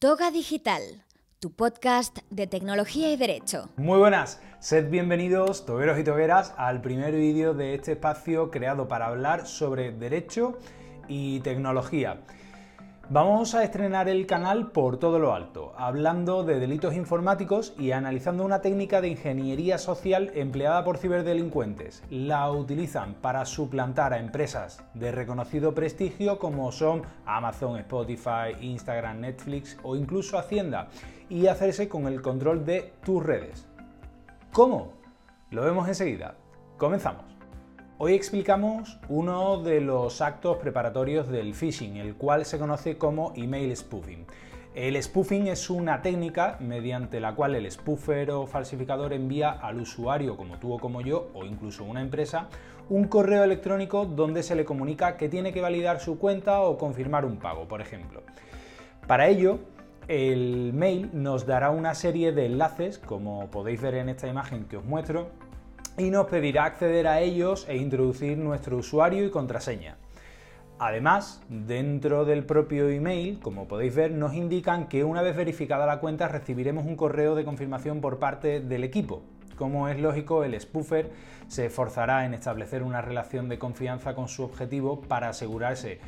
Toga Digital, tu podcast de tecnología y derecho. Muy buenas, sed bienvenidos, togueros y togueras, al primer vídeo de este espacio creado para hablar sobre derecho y tecnología. Vamos a estrenar el canal por todo lo alto, hablando de delitos informáticos y analizando una técnica de ingeniería social empleada por ciberdelincuentes. La utilizan para suplantar a empresas de reconocido prestigio como son Amazon, Spotify, Instagram, Netflix o incluso Hacienda y hacerse con el control de tus redes. ¿Cómo? Lo vemos enseguida. Comenzamos. Hoy explicamos uno de los actos preparatorios del phishing, el cual se conoce como email spoofing. El spoofing es una técnica mediante la cual el spoofer o falsificador envía al usuario como tú o como yo, o incluso una empresa, un correo electrónico donde se le comunica que tiene que validar su cuenta o confirmar un pago, por ejemplo. Para ello, el mail nos dará una serie de enlaces, como podéis ver en esta imagen que os muestro, y nos pedirá acceder a ellos e introducir nuestro usuario y contraseña. Además, dentro del propio email, como podéis ver, nos indican que una vez verificada la cuenta recibiremos un correo de confirmación por parte del equipo. Como es lógico, el spoofer se esforzará en establecer una relación de confianza con su objetivo para asegurarse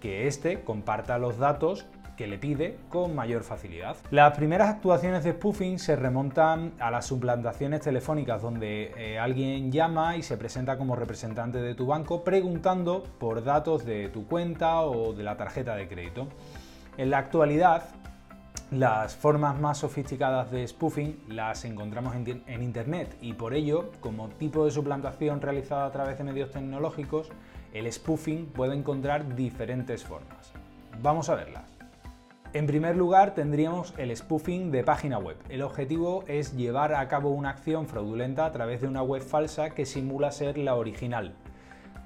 que éste comparta los datos que le pide con mayor facilidad. Las primeras actuaciones de spoofing se remontan a las suplantaciones telefónicas donde eh, alguien llama y se presenta como representante de tu banco preguntando por datos de tu cuenta o de la tarjeta de crédito. En la actualidad, las formas más sofisticadas de spoofing las encontramos en, en, Internet y por ello, como tipo de suplantación realizada a través de medios tecnológicos, el spoofing puede encontrar diferentes formas. Vamos a verlas. En primer lugar, tendríamos el spoofing de página web. El objetivo es llevar a cabo una acción fraudulenta a través de una web falsa que simula ser la original.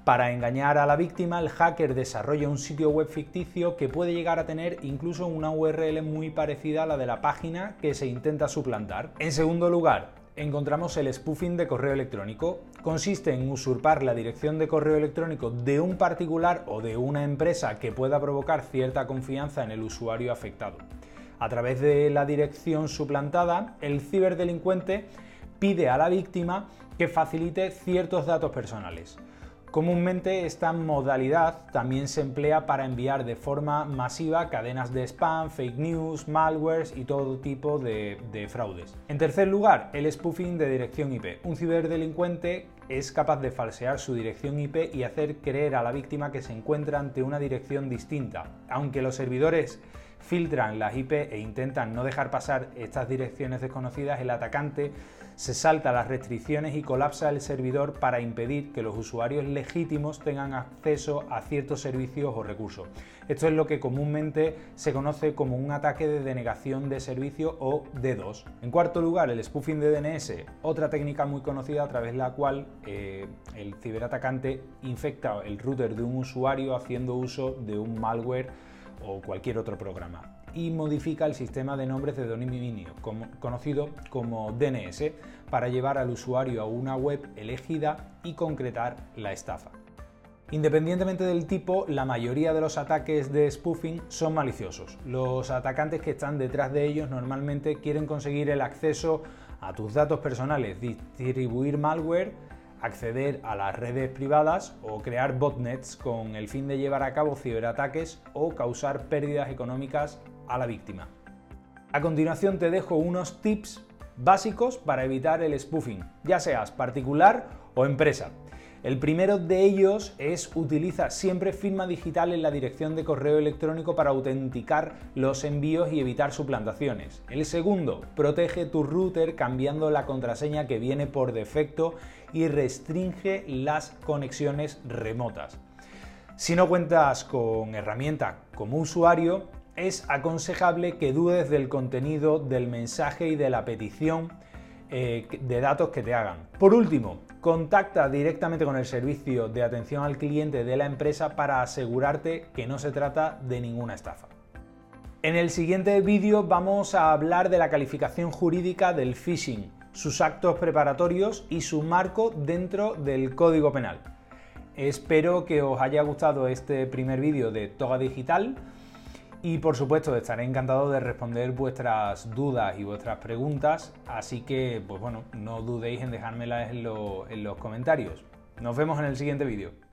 Para engañar a la víctima, el hacker desarrolla un sitio web ficticio que puede llegar a tener incluso una URL muy parecida a la de la página que se intenta suplantar. En segundo lugar, encontramos el spoofing de correo electrónico. Consiste en usurpar la dirección de correo electrónico de un particular o de una empresa que pueda provocar cierta confianza en el usuario afectado. A través de la dirección suplantada, el ciberdelincuente pide a la víctima que facilite ciertos datos personales. Comúnmente esta modalidad también se emplea para enviar de forma masiva cadenas de spam, fake news, malwares y todo tipo de, fraudes. En tercer lugar, el spoofing de dirección IP. Un ciberdelincuente es capaz de falsear su dirección IP y hacer creer a la víctima que se encuentra ante una dirección distinta. Aunque los servidores filtran las IP e intentan no dejar pasar estas direcciones desconocidas, el atacante se salta las restricciones y colapsa el servidor para impedir que los usuarios legítimos tengan acceso a ciertos servicios o recursos. Esto es lo que comúnmente se conoce como un ataque de denegación de servicio o DDoS. En cuarto lugar, el spoofing de DNS, otra técnica muy conocida a través de la cual eh, el ciberatacante infecta el router de un usuario haciendo uso de un malware o cualquier otro programa y modifica el sistema de nombres de dominio conocido como DNS para llevar al usuario a una web elegida y concretar la estafa. Independientemente del tipo, la mayoría de los ataques de spoofing son maliciosos. Los atacantes que están detrás de ellos normalmente quieren conseguir el acceso a tus datos personales, distribuir malware, acceder a las redes privadas o crear botnets con el fin de llevar a cabo ciberataques o causar pérdidas económicas a la víctima. A continuación te dejo unos tips básicos para evitar el spoofing, ya seas particular o empresa. El primero de ellos es utiliza siempre firma digital en la dirección de correo electrónico para autenticar los envíos y evitar suplantaciones. El segundo, protege tu router cambiando la contraseña que viene por defecto y restringe las conexiones remotas. Si no cuentas con herramienta como usuario, es aconsejable que dudes del contenido del mensaje y de la petición eh, de datos que te hagan. Por último, contacta directamente con el servicio de atención al cliente de la empresa para asegurarte que no se trata de ninguna estafa. En el siguiente vídeo vamos a hablar de la calificación jurídica del phishing, sus actos preparatorios y su marco dentro del Código Penal. Espero que os haya gustado este primer vídeo de Toga Digital Y por supuesto, estaré encantado de responder vuestras dudas y vuestras preguntas, así que, pues bueno, no dudéis en dejármelas en, en los comentarios. Nos vemos en el siguiente vídeo.